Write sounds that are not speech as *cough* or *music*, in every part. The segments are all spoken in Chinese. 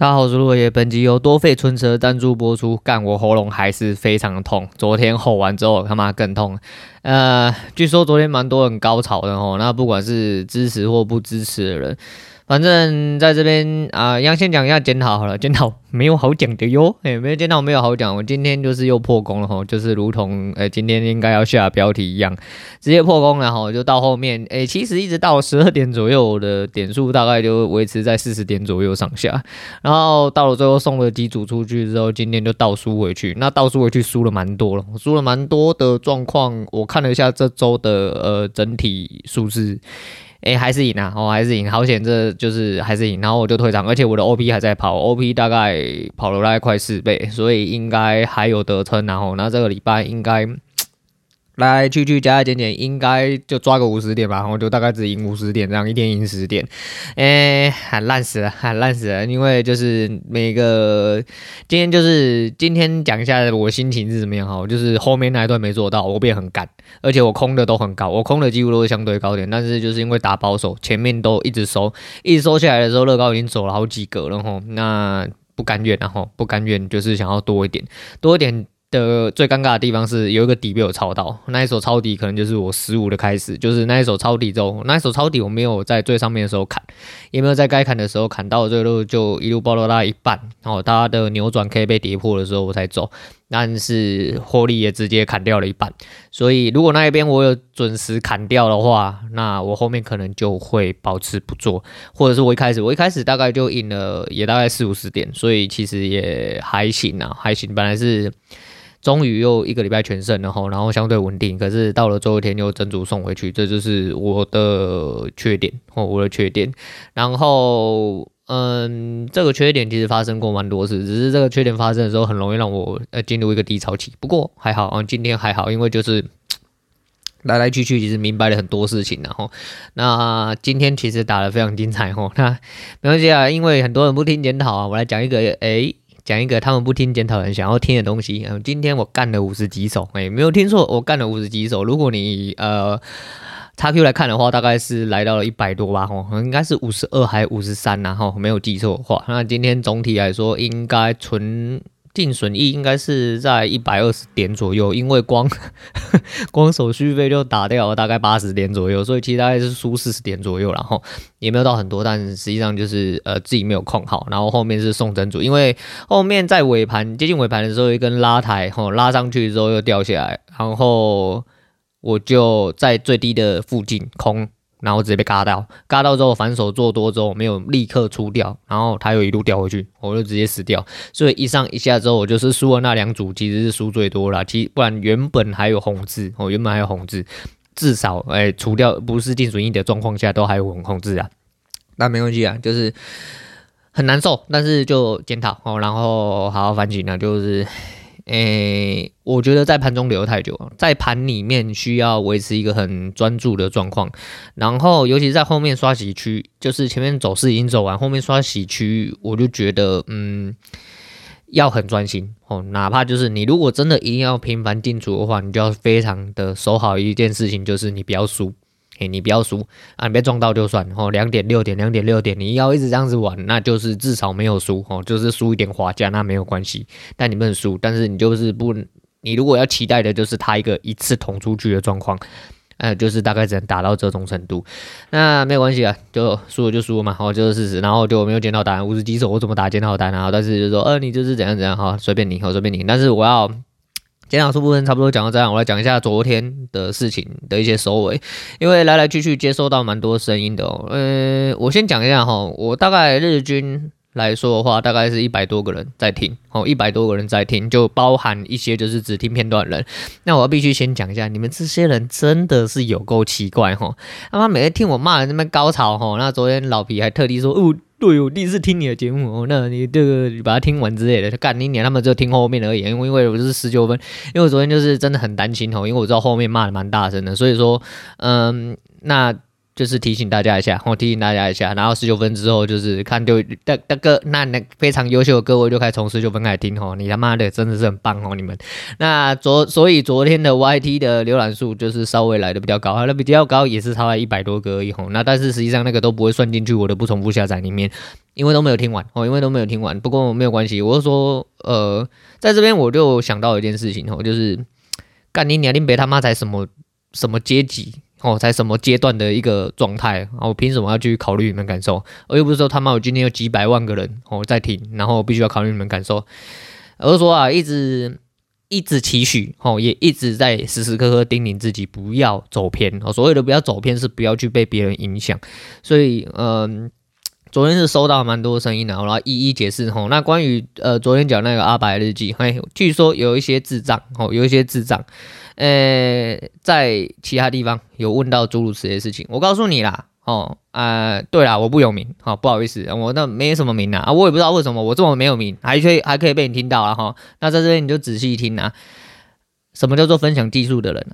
大家好，我是落叶。本集由多费春车赞助播出。干，我喉咙还是非常的痛。昨天吼完之后，他妈更痛。呃，据说昨天蛮多人高潮的吼，那不管是支持或不支持的人。反正在这边啊，要先讲一下检讨好了，检讨没有好讲的哟，*laughs* 哎，没有检讨没有好讲，我今天就是又破功了哈，就是如同哎今天应该要下标题一样，直接破功了哈，就到后面哎，其实一直到十二点左右，我的点数大概就维持在四十点左右上下，然后到了最后送了几组出去之后，今天就倒输回去，那倒输回去输了蛮多了，输了蛮多的状况，我看了一下这周的呃整体数字。哎、还是赢啊！哦，还是赢，好险，这就是还是赢。然后我就退场，而且我的 OP 还在跑，OP 大概跑了大概快四倍，所以应该还有得撑。然后，那这个礼拜应该。来来去去加加减减，应该就抓个五十点吧，然后就大概只赢五十点，这样一天赢十点，哎，喊烂死了，喊烂死了，因为就是每个今天就是今天讲一下我心情是怎么样哈，就是后面那一段没做到，我变很干，而且我空的都很高，我空的几乎都是相对高点，但是就是因为打保守，前面都一直收，一直收下来的时候，乐高已经走了好几个了哈，那不甘愿然后不甘愿就是想要多一点，多一点。的最尴尬的地方是有一个底被我抄到，那一手抄底可能就是我十五的开始，就是那一手抄底之后，那一手抄底我没有在最上面的时候砍，也没有在该砍的时候砍到最后就一路爆到大概一半，然后它的扭转可以被跌破的时候我才走，但是获利也直接砍掉了一半，所以如果那一边我有准时砍掉的话，那我后面可能就会保持不做，或者是我一开始我一开始大概就赢了也大概四五十点，所以其实也还行啊，还行，本来是。终于又一个礼拜全胜了哈，然后相对稳定，可是到了最后一天又整组送回去，这就是我的缺点哦，我的缺点。然后，嗯，这个缺点其实发生过蛮多次，只是这个缺点发生的时候很容易让我呃进入一个低潮期。不过还好啊，今天还好，因为就是来来去去，其实明白了很多事情。然后，那今天其实打得非常精彩哦。那没关系啊，因为很多人不听检讨啊，我来讲一个诶。讲一个他们不听检讨人想要听的东西。嗯，今天我干了五十几首，哎，没有听错，我干了五十几首。如果你呃叉 Q 来看的话，大概是来到了一百多吧，吼，应该是五十二还五十三，然后没有记错的话，那今天总体来说应该纯。净损益应该是在一百二十点左右，因为光 *laughs* 光手续费就打掉了大概八十点左右，所以其实大概是输四十点左右，然后也没有到很多，但实际上就是呃自己没有控好，然后后面是送整组，因为后面在尾盘接近尾盘的时候一根拉抬，吼拉上去之后又掉下来，然后我就在最低的附近空。然后直接被嘎到，嘎到之后反手做多之后没有立刻出掉，然后它又一路掉回去，我就直接死掉。所以一上一下之后，我就是输了那两组，其实是输最多了。其不然原本还有红字，哦，原本还有红字，至少哎，除掉不是定损益的状况下都还有红红字啊。那没关系啊，就是很难受，但是就检讨哦，然后好好反省啊，就是。诶、我觉得在盘中留太久，在盘里面需要维持一个很专注的状况，然后尤其是在后面刷洗区，就是前面走势已经走完，后面刷洗区，我就觉得嗯，要很专心哦，哪怕就是你如果真的一定要频繁进出的话，你就要非常的守好一件事情，就是你不要输。哎，你不要输啊！你别撞到就算哦。两点六点，两点六点，你要一直这样子玩，那就是至少没有输哦，就是输一点滑价那没有关系。但你不能输，但是你就是不，你如果要期待的就是他一个一次捅出去的状况，呃，就是大概只能打到这种程度。那没有关系啊，就输了就输了嘛，好，就是事实。然后就没有捡到单，五十几手我怎么打捡到单啊？但是就说，呃，你就是怎样怎样哈，随便你，好随便你。但是我要。检讨书部分差不多讲到这样，我来讲一下昨天的事情的一些收尾，因为来来去去接收到蛮多声音的哦。呃，我先讲一下哈，我大概日均来说的话，大概是一百多个人在听，哦，一百多个人在听，就包含一些就是只听片段的人。那我必须先讲一下，你们这些人真的是有够奇怪哈，他妈每天听我骂人那么高潮哈，那昨天老皮还特地说，哦。对，我第一次听你的节目哦，那你这个把它听完之类的，干你娘，他们就听后面而已，因为因为我是十九分，因为我昨天就是真的很担心哦，因为我知道后面骂的蛮大声的，所以说，嗯，那就是提醒大家一下，我提醒大家一下，然后十九分之后就是看就大大哥那那非常优秀的各位就开始从十九分开始听哦，你他妈的真的是很棒哦，你们。那昨所以昨天的 YT 的浏览数就是稍微来的比较高，那比较高也是超了一百多个而已吼。那但是实际上那个都不会算进去我的不重复下载里面，因为都没有听完哦，因为都没有听完。不过没有关系，我是说呃，在这边我就想到一件事情哦，就是干你娘，你别他妈才什么什么阶级。哦，在什么阶段的一个状态啊？我凭什么要去考虑你们感受？我又不是说他妈我今天有几百万个人哦在听，然后我必须要考虑你们感受。而是说啊，一直一直期许哦，也一直在时时刻刻叮咛自己不要走偏哦。所谓的不要走偏，是不要去被别人影响。所以，嗯，昨天是收到蛮多声音的，然后一一解释吼。那关于呃昨天讲那个阿白日记，嘿，据说有一些智障哦，有一些智障。呃、在其他地方有问到诸如此类的事情，我告诉你啦，哦，啊、对啦，我不有名，好、不好意思，我那没什么名啊，我也不知道为什么我这么没有名，还可以还可以被你听到啊，哈、那在这边你就仔细听啊，什么叫做分享技术的人？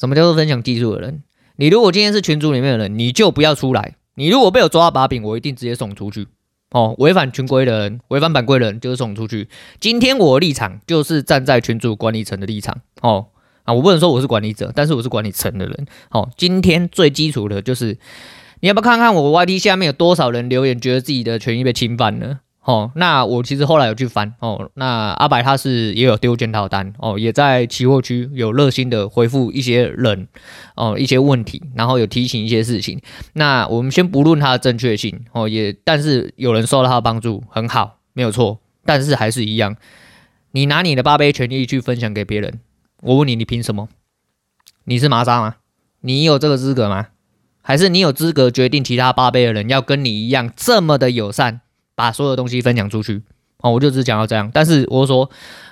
什么叫做分享技术的人？你如果今天是群组里面的人，你就不要出来，你如果被我抓到把柄，我一定直接送出去，哦，违反群规的人，违反版规的人就是送出去。今天我的立场就是站在群主管理层的立场，哦。啊，我不能说我是管理者，但是我是管理层的人。哦，今天最基础的就是，你要不要看看我 YT 下面有多少人留言，觉得自己的权益被侵犯了？哦，那我其实后来有去翻哦，那阿白他是也有丢检讨单哦，也在期货区有热心的回复一些人哦一些问题，然后有提醒一些事情。那我们先不论它的正确性哦，也但是有人受到他的帮助，很好，没有错。但是还是一样，你拿你的八杯权益去分享给别人。我问你，你凭什么？你是麻渣吗？你有这个资格吗？还是你有资格决定其他八倍的人要跟你一样这么的友善，把所有东西分享出去？哦，我就只讲到这样。但是我说，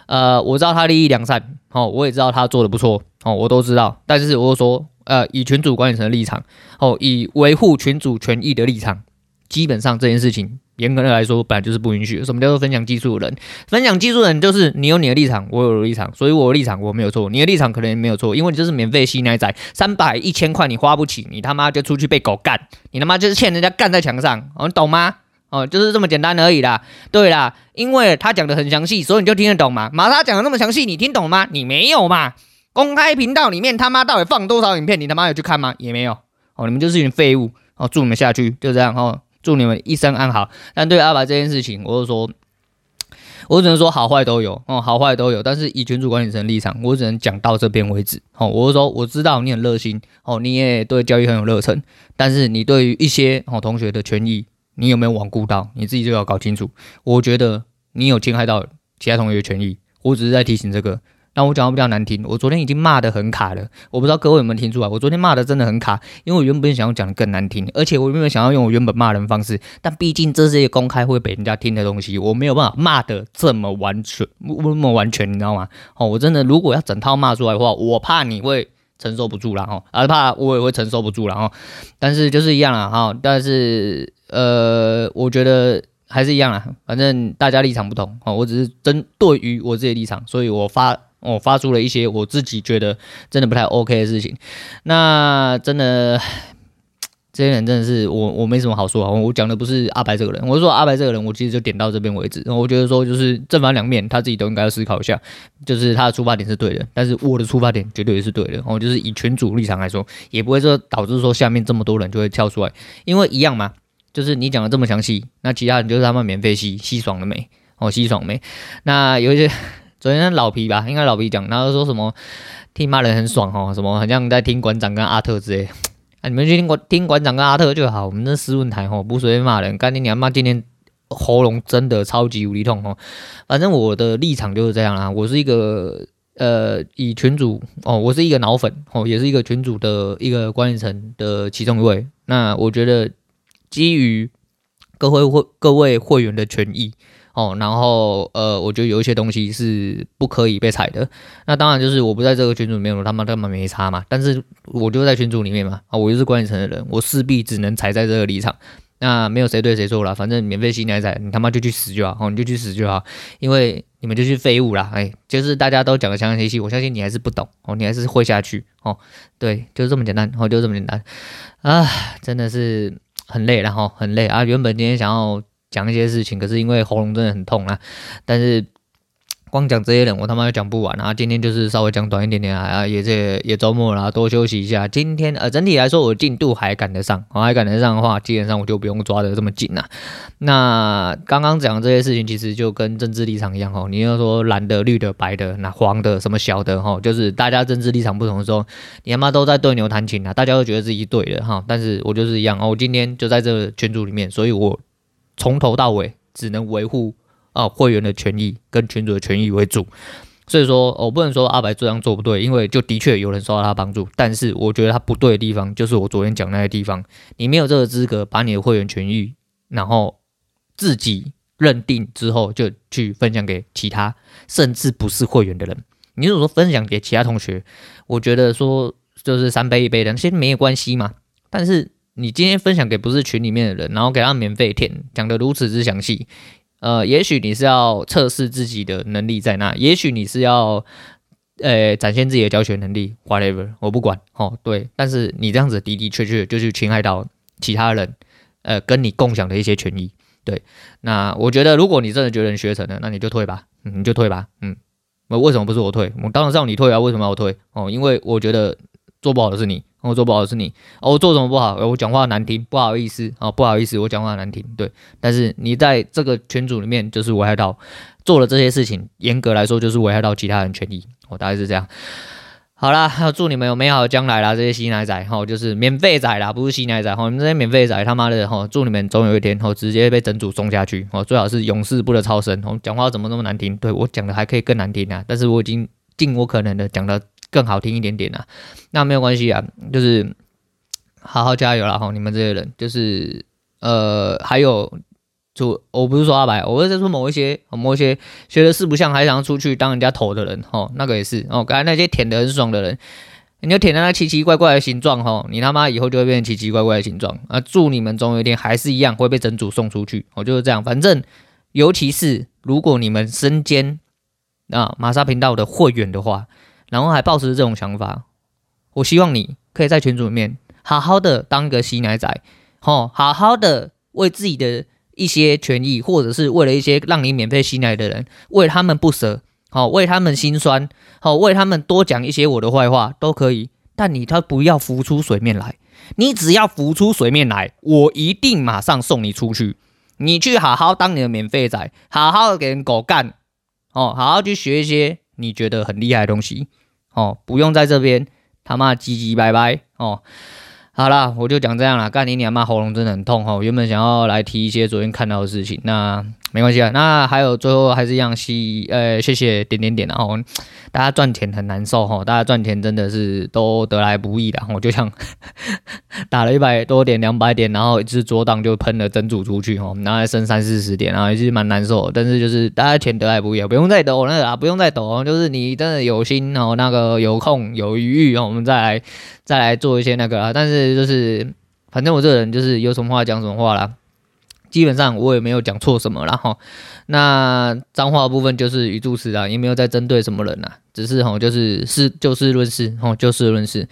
呃，我知道他利益良善，哦，我也知道他做的不错，哦，我都知道。但是我说，呃，以群主管理层的立场，哦，以维护群主权益的立场，基本上这件事情。严格的来说，本来就是不允许。什么叫做分享技术的人？分享技术的人就是你有你的立场，我有我的立场，所以我的立场我没有错，你的立场可能也没有错，因为你就是免费吸奶仔，三百一千块你花不起，你他妈就出去被狗干，你他妈就是欠人家干在墙上，哦，你懂吗？哦，就是这么简单而已啦。对啦，因为他讲的很详细，所以你就听得懂嘛。马他讲的那么详细，你听懂吗？你没有嘛？公开频道里面他妈到底放多少影片？你他妈有去看吗？也没有。哦，你们就是一群废物。哦，祝你们下去，就这样哦。祝你们一生安好。但对阿白这件事情，我就说，我只能说好坏都有哦，好坏都有。但是以群主管理层立场，我只能讲到这边为止。哦，我就说我知道你很热心哦，你也对教育很有热忱，但是你对于一些哦同学的权益，你有没有罔顾到？你自己就要搞清楚。我觉得你有侵害到其他同学的权益，我只是在提醒这个。那我讲的比较难听，我昨天已经骂得很卡了，我不知道各位有没有听出来，我昨天骂的真的很卡，因为我原本想要讲的更难听，而且我原本想要用我原本骂人方式，但毕竟这是一个公开会被人家听的东西，我没有办法骂得这么完全，那么完全，你知道吗？哦，我真的如果要整套骂出来的话，我怕你会承受不住了哦，而怕我也会承受不住了哦，但是就是一样了哈，但是呃，我觉得还是一样啦，反正大家立场不同哦，我只是针对于我自己立场，所以我发。我发出了一些我自己觉得真的不太 OK 的事情，那真的这些人真的是我我没什么好说啊，我讲的不是阿白这个人，我是说阿白这个人，我其实就点到这边为止。我觉得说就是正反两面，他自己都应该要思考一下，就是他的出发点是对的，但是我的出发点绝对也是对的。我就是以群主立场来说，也不会说导致说下面这么多人就会跳出来，因为一样嘛，就是你讲的这么详细，那其他人就是他们免费吸吸爽了没？哦，吸爽没？那有一些。*laughs* 昨天老皮吧，应该老皮讲，然后说什么听骂人很爽哦，什么好像在听馆长跟阿特之类，*tsk* 啊，你们去听馆听馆长跟阿特就好，我们这斯文台吼不随便骂人，干你娘妈今天喉咙真的超级无力痛哦，反正我的立场就是这样啦，我是一个呃以群主哦，我是一个脑粉哦，也是一个群主的一个管理层的其中一位，那我觉得基于各位会各位会员的权益。哦，然后呃，我觉得有一些东西是不可以被踩的。那当然就是我不在这个群组里面，我他妈根本没差嘛。但是我就在群组里面嘛，啊，我就是管理层的人，我势必只能踩在这个立场。那没有谁对谁错啦，反正免费吸奶仔，你他妈就去死就好，哦，你就去死就好，因为你们就是废物啦，哎，就是大家都讲的强强气气，我相信你还是不懂哦，你还是会下去哦，对，就这么简单，哦，就这么简单，啊，真的是很累然后很累啊，原本今天想要讲一些事情，可是因为喉咙真的很痛啊，但是。光讲这些人，我他妈讲不完啊！今天就是稍微讲短一点点啊，也这也周末了，多休息一下。今天呃，整体来说我进度还赶得上，我还赶得上的话，基本上我就不用抓得这么紧了。那刚刚讲的这些事情，其实就跟政治立场一样哦。你要说蓝的、绿的、白的、那黄的、什么小的哈，就是大家政治立场不同的时候，你他妈都在对牛弹琴啊！大家都觉得自己对的哈，但是我就是一样哦。我今天就在这个群组里面，所以我从头到尾只能维护。啊，会员的权益跟群主的权益为主，所以说我不能说阿白这样做不对，因为就的确有人受到他帮助，但是我觉得他不对的地方就是我昨天讲那些地方，你没有这个资格把你的会员权益，然后自己认定之后就去分享给其他甚至不是会员的人。你如果说分享给其他同学，我觉得说就是三杯一杯的，那些没有关系嘛。但是你今天分享给不是群里面的人，然后给他免费填，讲得如此之详细。呃，也许你是要测试自己的能力在哪，也许你是要呃展现自己的教学能力，whatever，我不管哦。对，但是你这样子的的确确就去侵害到其他人，呃，跟你共享的一些权益。对，那我觉得如果你真的觉得你学成了，那你就退吧，嗯，你就退吧，嗯。那为什么不是我退？我当然让你退啊，为什么要退？哦，因为我觉得做不好的是你。我做不好是你，哦，我做什么不好？我讲话难听，不好意思，哦，不好意思，我讲话难听，对。但是你在这个群组里面，就是危害到做了这些事情，严格来说就是危害到其他人权益，我大概是这样。好啦，祝你们有美好的将来啦，这些吸奶仔，哈，就是免费仔啦，不是吸奶仔，哈，你们这些免费仔，他妈的，哈，祝你们总有一天，哈，直接被整组送下去，哦，最好是永世不得超生，哦，讲话怎么那么难听？对，我讲的还可以更难听啊，但是我已经尽我可能的讲的。更好听一点点啊，那没有关系啊，就是好好加油啦哈！你们这些人，就是呃，还有就我不是说阿白，我是在说某一些某一些学的四不像，还想要出去当人家头的人哈，那个也是哦。刚才那些舔的很爽的人，你就舔的那奇奇怪怪的形状哈，你他妈以后就会变成奇奇怪怪的形状啊！祝你们总有一天还是一样会被整组送出去，我就是这样。反正尤其是如果你们身兼啊玛莎频道的会员的话。然后还抱持这种想法，我希望你可以在群组里面好好的当个吸奶仔，吼，好好的为自己的一些权益，或者是为了一些让你免费吸奶的人，为他们不舍，好，为他们心酸，好，为他们多讲一些我的坏话都可以，但你他不要浮出水面来，你只要浮出水面来，我一定马上送你出去，你去好好当你的免费仔，好好的给人狗干，哦，好好去学一些。你觉得很厉害的东西，哦，不用在这边他妈唧唧拜拜哦。好啦，我就讲这样了。干你娘妈，喉咙真的很痛哦。原本想要来提一些昨天看到的事情，那。没关系啊，那还有最后还是一样，谢呃谢谢点点点，然后大家赚钱很难受哈，大家赚钱真的是都得来不易的，我就像打了一百多点两百点，然后一次桌档就喷了整组出去哈，然后还剩三四十点，然后也是蛮难受，但是就是大家钱得来不易，不用再抖那个啊，不用再抖，就是你真的有心哦，那个有空有余裕，我们再来再来做一些那个啊，但是就是反正我这个人就是有什么话讲什么话啦。基本上我也没有讲错什么啦哈，那脏话部分就是语助词啊，也没有在针对什么人呐，只是哈就是事就事论事哈，就事论事。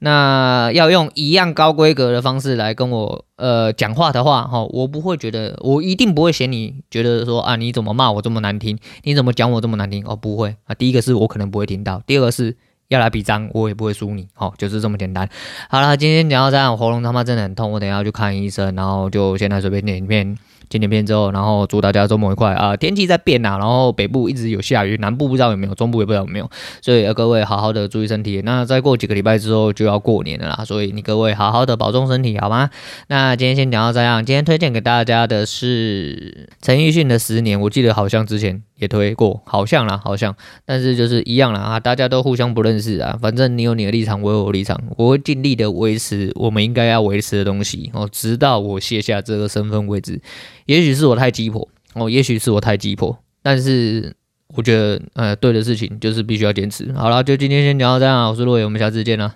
那要用一样高规格的方式来跟我呃讲话的话哈，我不会觉得，我一定不会嫌你觉得说啊你怎么骂我这么难听，你怎么讲我这么难听哦，不会啊，第一个是我可能不会听到，第二个是。要来比张，我也不会输你，好，就是这么简单。好了，今天讲到这样，喉咙他妈真的很痛，我等下去看医生，然后就现在随便点一片。剪剪片之后，然后祝大家周末愉快啊！天气在变呐，然后北部一直有下雨，南部不知道有没有，中部也不知道有没有，所以各位好好的注意身体。那再过几个礼拜之后就要过年了啦，所以你各位好好的保重身体，好吗？那今天先讲到这样。今天推荐给大家的是陈奕迅的《十年》，我记得好像之前也推过，好像啦，好像，但是就是一样啦啊，大家都互相不认识啊。反正你有你的立场，我有我立场，我会尽力的维持我们应该要维持的东西哦，直到我卸下这个身份为止。也许是我太鸡婆哦，也许是我太鸡婆，但是我觉得呃对的事情就是必须要坚持。好了，就今天先讲到这样，我是洛伟，我们下次见了。